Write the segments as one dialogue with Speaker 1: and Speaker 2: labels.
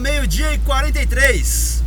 Speaker 1: meio-dia e 43.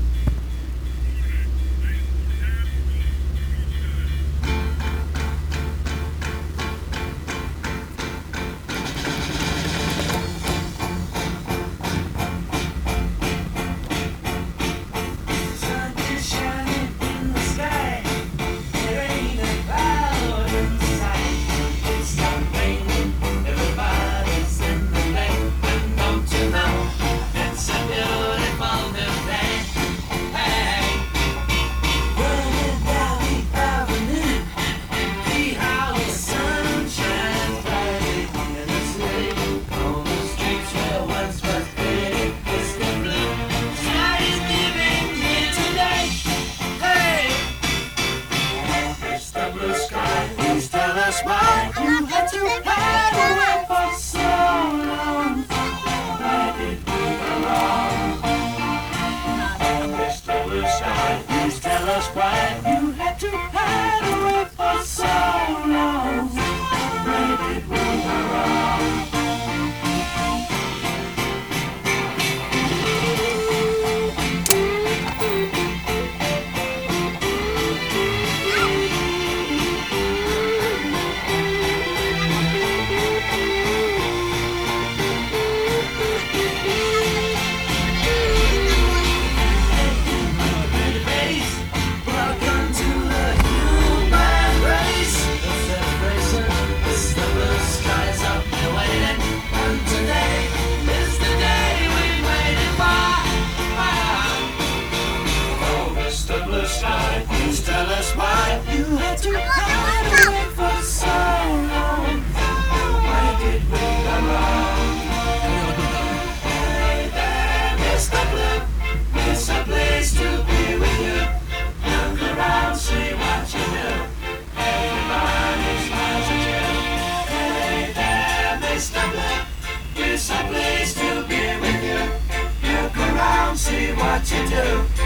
Speaker 2: what you do.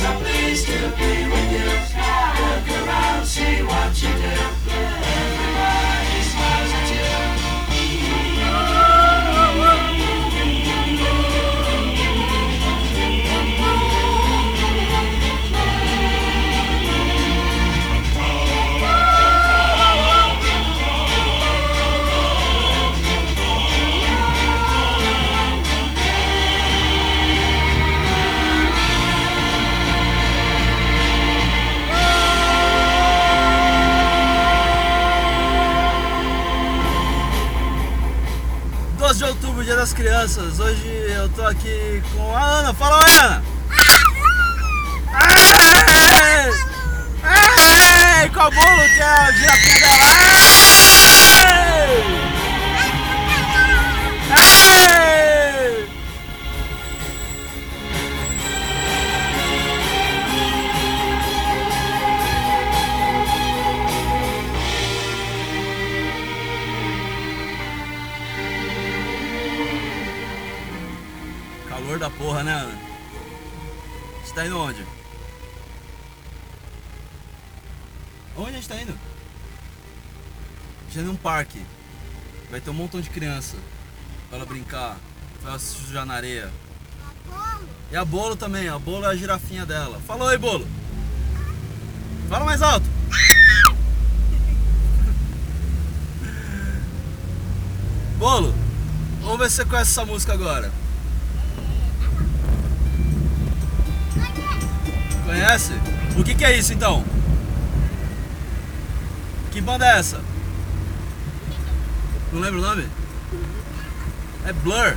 Speaker 1: something. aqui com a Ana. Fala oi, ah, ah, com a bolo que é o girapinha é dela. parque. Vai ter um montão de criança pra ela brincar, pra ela se sujar na areia. E a Bolo também, a Bolo é a girafinha dela. Fala aí, Bolo. Fala mais alto. Bolo, vamos ver se você conhece essa música agora. Conhece? O que, que é isso então? Que banda é essa?
Speaker 3: You'll never love it. That
Speaker 1: blur.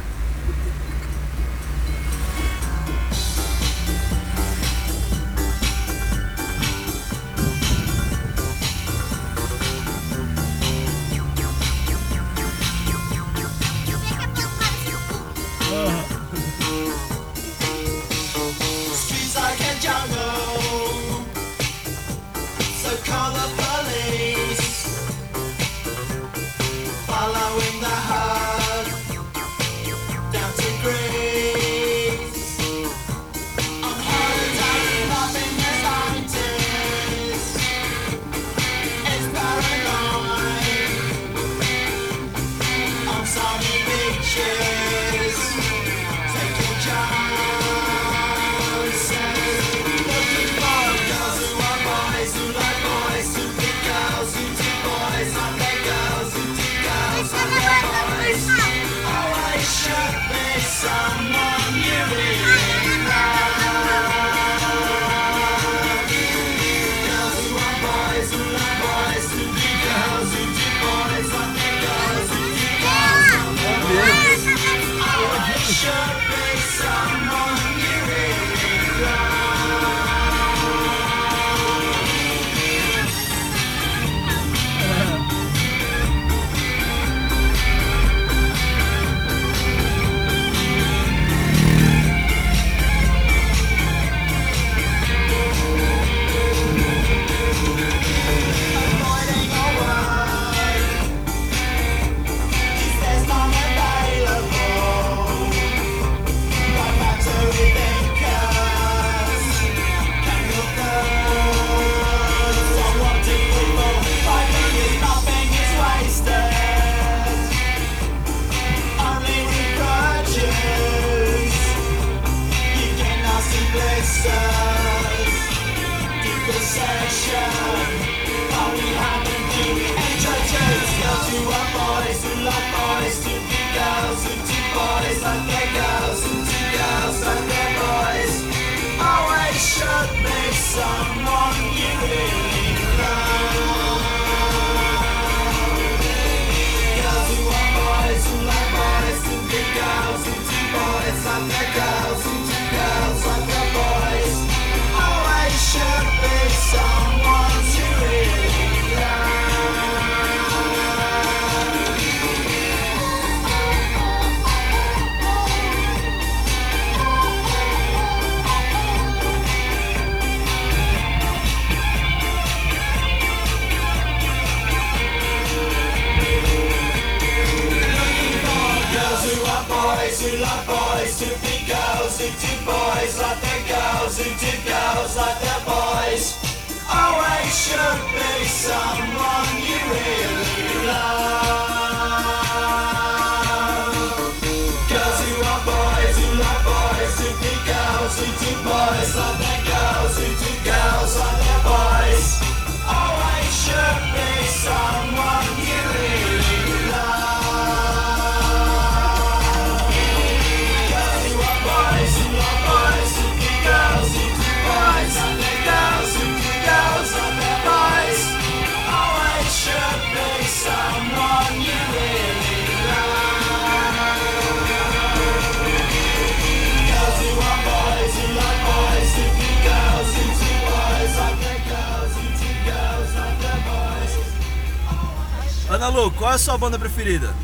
Speaker 1: Lu, qual é a sua banda preferida?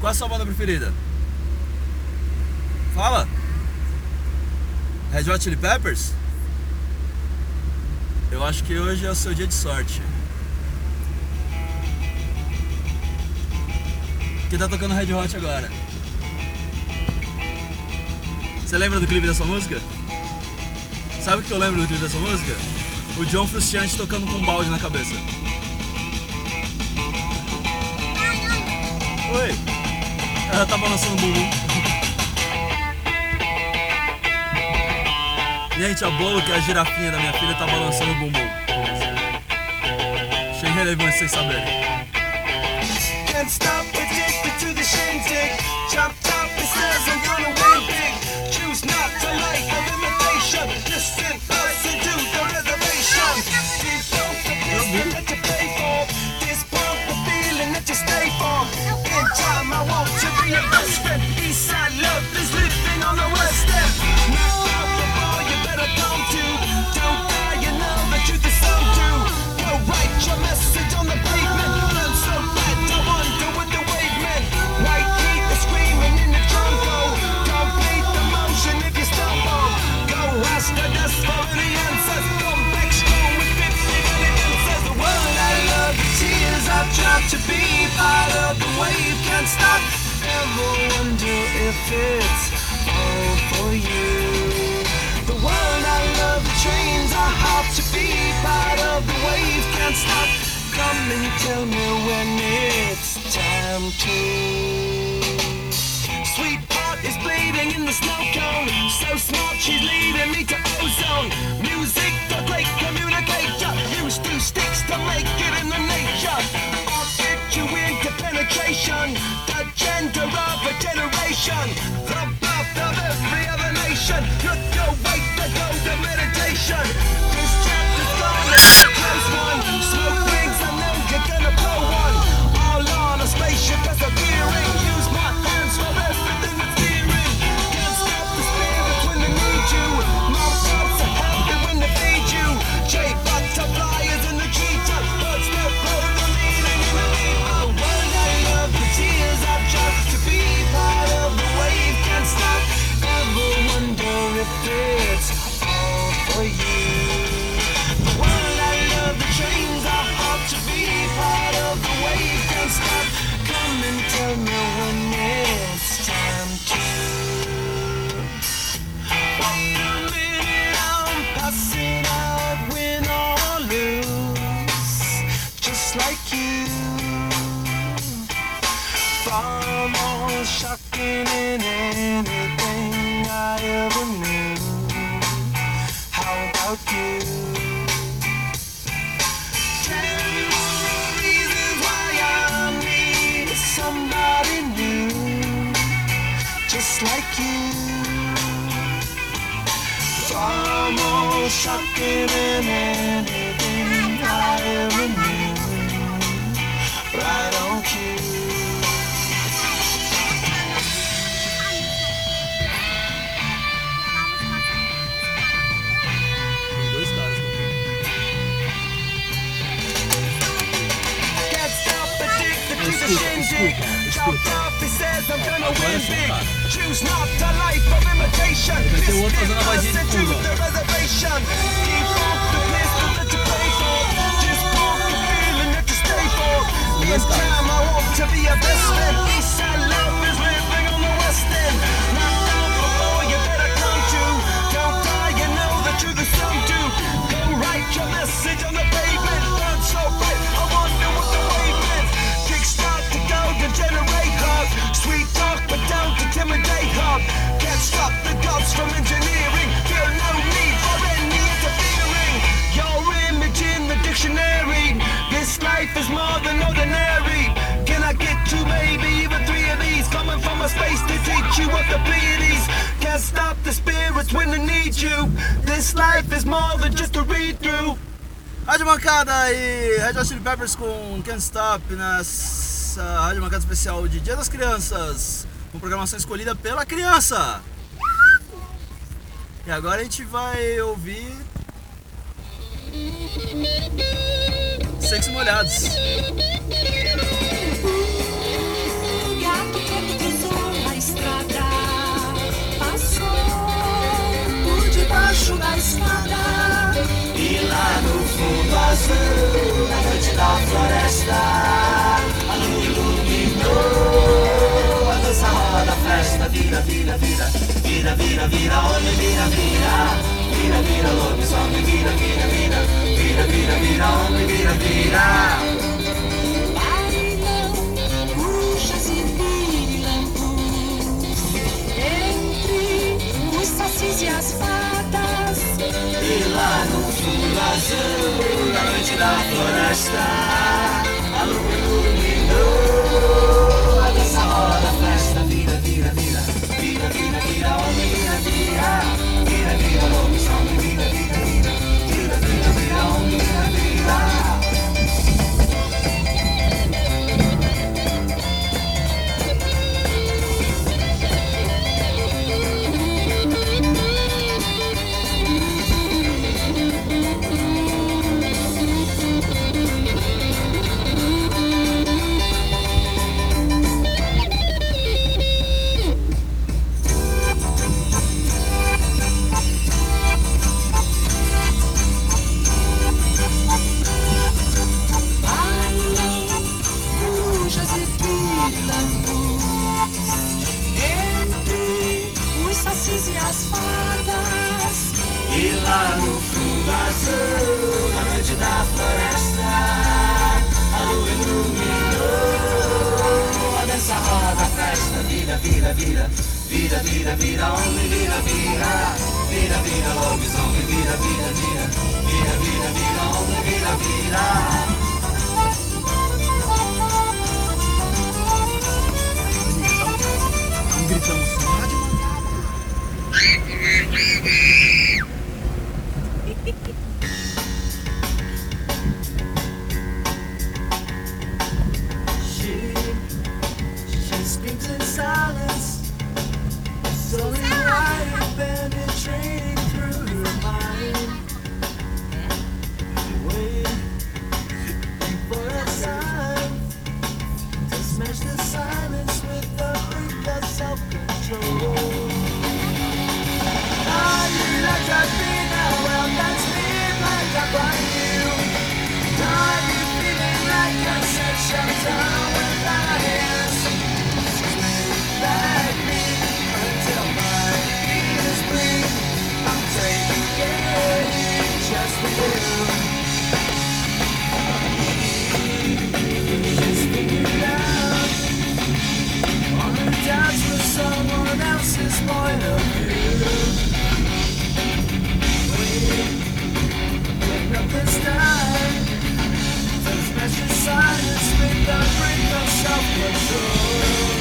Speaker 1: Qual é a sua banda preferida? Fala. Red Hot Chili Peppers? Eu acho que hoje é o seu dia de sorte. Que tá tocando Red Hot agora. Você lembra do clipe dessa música? Sabe o que eu lembro do clipe dessa música? O John Frusciante tocando com um balde na cabeça. Oi. Ela tá balançando o bumbum. Gente, a Bolo, que é a girafinha da minha filha, tá balançando o bumbum. Sem relevância, sem saber.
Speaker 3: Can't stop addicted to the shindig. Big. cara.
Speaker 1: Choose not a life of imitation. This into the reservation. Keep the that you for. The feeling that you stay for. Time, I want to be a best side love is living on the west end. Before you better come to. You know the. Go write your message her. Can't stop the gods from engineering. Feel no need for any interfering. Your image in the dictionary. This life is more than ordinary. Can I get two, maybe even three of these? Coming from a space to teach you what the Pleiades. Can't stop the spirits when they need you. This life is more than just a read through.
Speaker 3: Rádio Mancada e eh, Red Hot Chili Peppers com Can't Stop nessa Rádio uh, Mancada especial de Dia das Crianças, com programação escolhida pela criança. E agora a gente vai ouvir Secos e Molhados.
Speaker 4: O gato que cruzou a estrada passou por debaixo da escada.
Speaker 1: E lá no fundo azul, noite vira, vira, vira, homem, vira, vira. Vira, vira, lobisomem, vira, vira, vira. Vira, vira, vira, homem, vira, vira.
Speaker 4: Bailão, bruxas e pirilampus. Entre os sacis e as fadas.
Speaker 1: E lá no fundo azul, na noite da floresta, a lua iluminou a dança rola da festa. vira, vira, vira, vira, vira, homem, vira, vira, vira, vira, lobisomem, vira, vira, vira, vira, vira, vira, homem, vira, vira. Self-control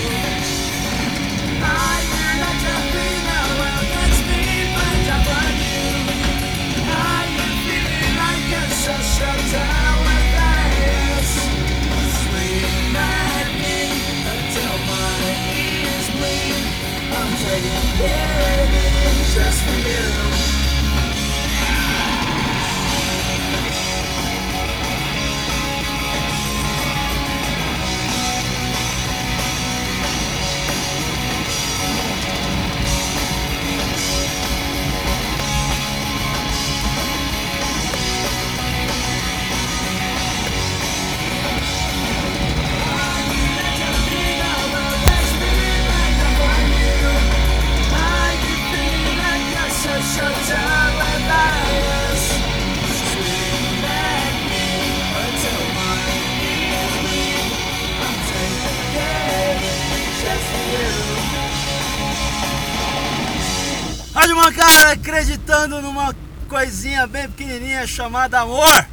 Speaker 3: cara acreditando numa coisinha bem pequenininha chamada amor.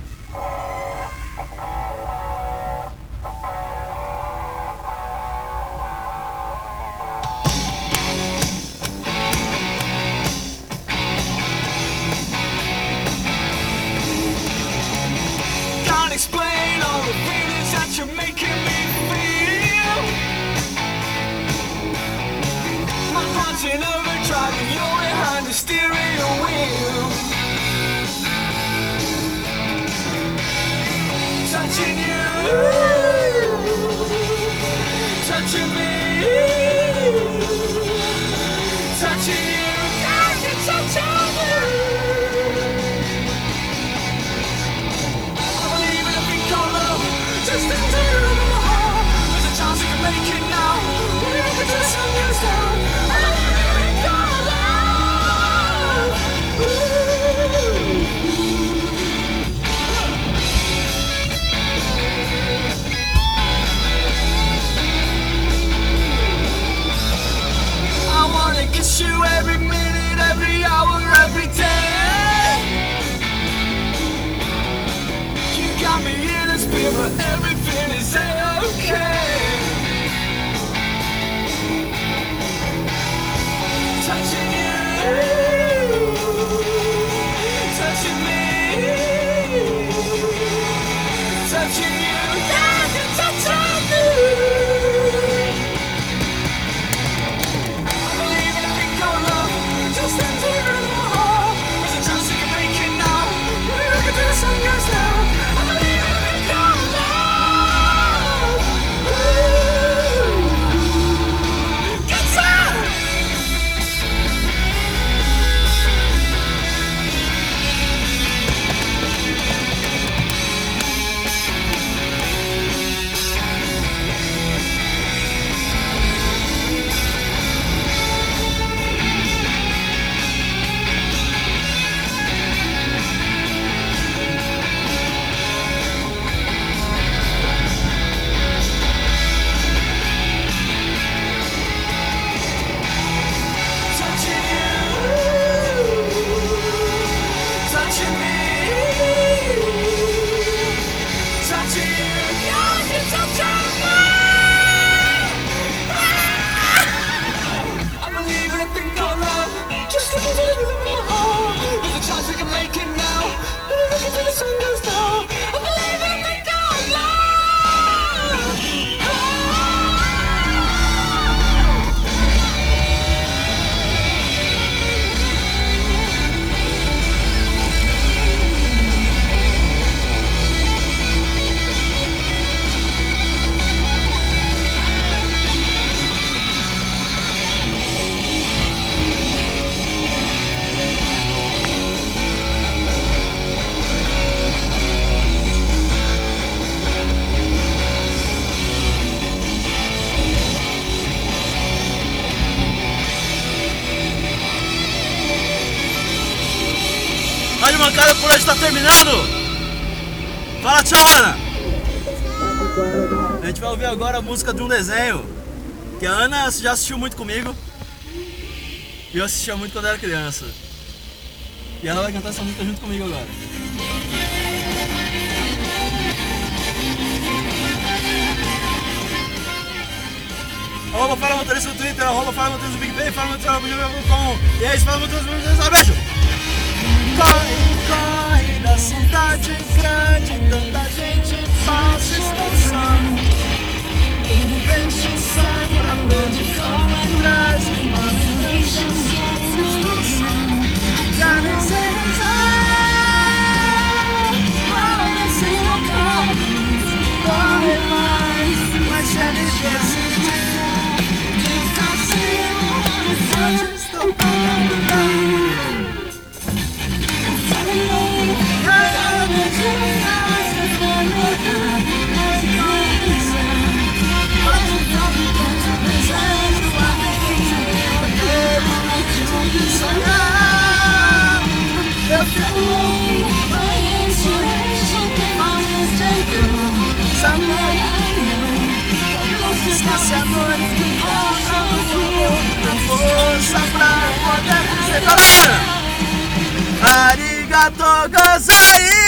Speaker 1: to me. miss you every minute, every hour, every day. You got me in a spirit, everything is
Speaker 3: there. música de um desenho que a Ana já assistiu muito comigo e eu assistia muito quando era criança. E ela vai cantar essa música junto comigo agora. Arroba Fala Motorista no Twitter, arroba Fala Motorista no Big PicPay, Fala Motorista no gmail.com E é isso, Fala Motorista no Twitter, beijo! Corre, corre da cidade grande, tanta gente falsa estação
Speaker 4: Got it. gato gozai